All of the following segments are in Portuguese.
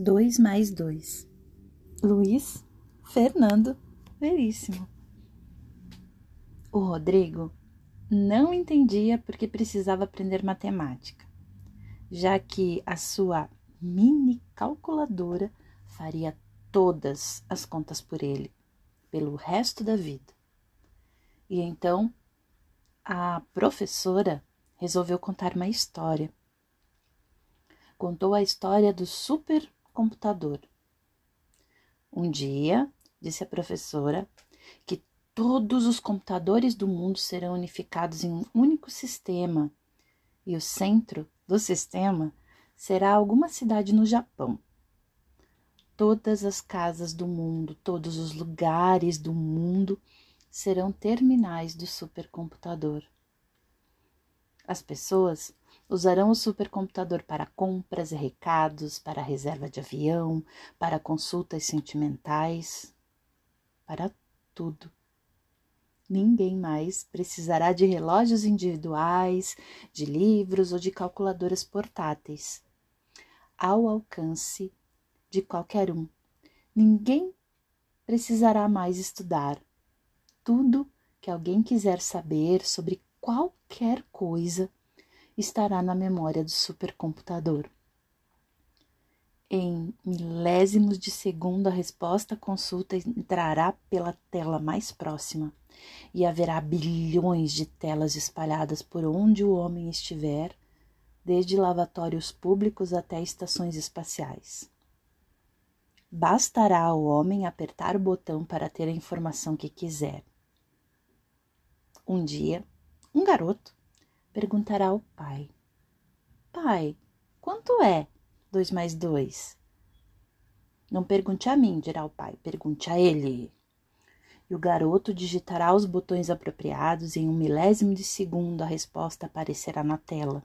2 mais 2. Luiz Fernando Veríssimo. O Rodrigo não entendia porque precisava aprender matemática, já que a sua mini calculadora faria todas as contas por ele, pelo resto da vida. E então a professora resolveu contar uma história. Contou a história do supercomputador. Um dia, disse a professora, que todos os computadores do mundo serão unificados em um único sistema e o centro do sistema será alguma cidade no Japão. Todas as casas do mundo, todos os lugares do mundo serão terminais do supercomputador. As pessoas usarão o supercomputador para compras e recados, para reserva de avião, para consultas sentimentais, para tudo. Ninguém mais precisará de relógios individuais, de livros ou de calculadoras portáteis. Ao alcance de qualquer um. Ninguém precisará mais estudar. Tudo que alguém quiser saber sobre qualquer coisa estará na memória do supercomputador. Em milésimos de segundo, a resposta à consulta entrará pela tela mais próxima e haverá bilhões de telas espalhadas por onde o homem estiver, desde lavatórios públicos até estações espaciais. Bastará ao homem apertar o botão para ter a informação que quiser. Um dia, um garoto perguntará ao pai: Pai, quanto é dois mais dois? Não pergunte a mim, dirá o pai, pergunte a ele. E o garoto digitará os botões apropriados e em um milésimo de segundo a resposta aparecerá na tela.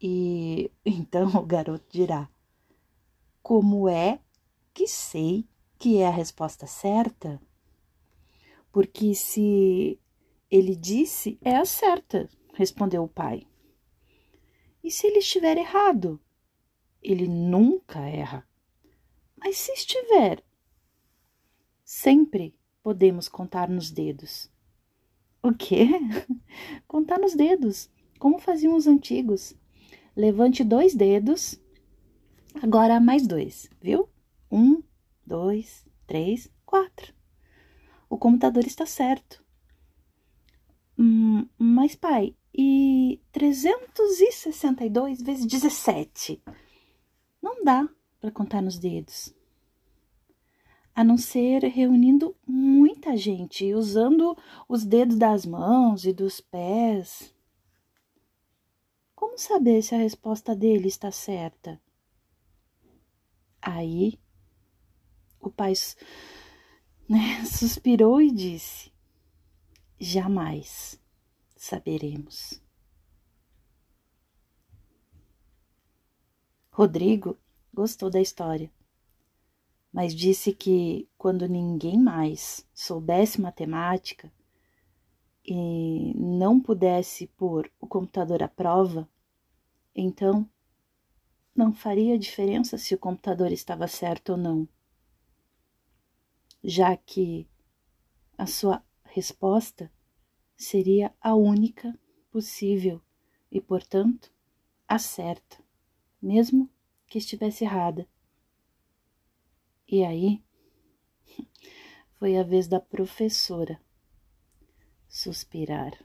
E então o garoto dirá: Como é que sei que é a resposta certa? Porque se ele disse é a certa, respondeu o pai. E se ele estiver errado? Ele nunca erra. Mas se estiver, sempre podemos contar nos dedos. O quê? Contar nos dedos, como faziam os antigos. Levante dois dedos, agora mais dois, viu? Um, dois, três, quatro. O computador está certo. Hum, mas, pai, e 362 vezes 17? Não dá para contar nos dedos. A não ser reunindo muita gente, usando os dedos das mãos e dos pés. Como saber se a resposta dele está certa? Aí o pai né, suspirou e disse: jamais saberemos. Rodrigo gostou da história, mas disse que quando ninguém mais soubesse matemática e não pudesse pôr o computador à prova, então não faria diferença se o computador estava certo ou não, já que a sua resposta seria a única possível e, portanto, a certa, mesmo que estivesse errada. E aí foi a vez da professora suspirar.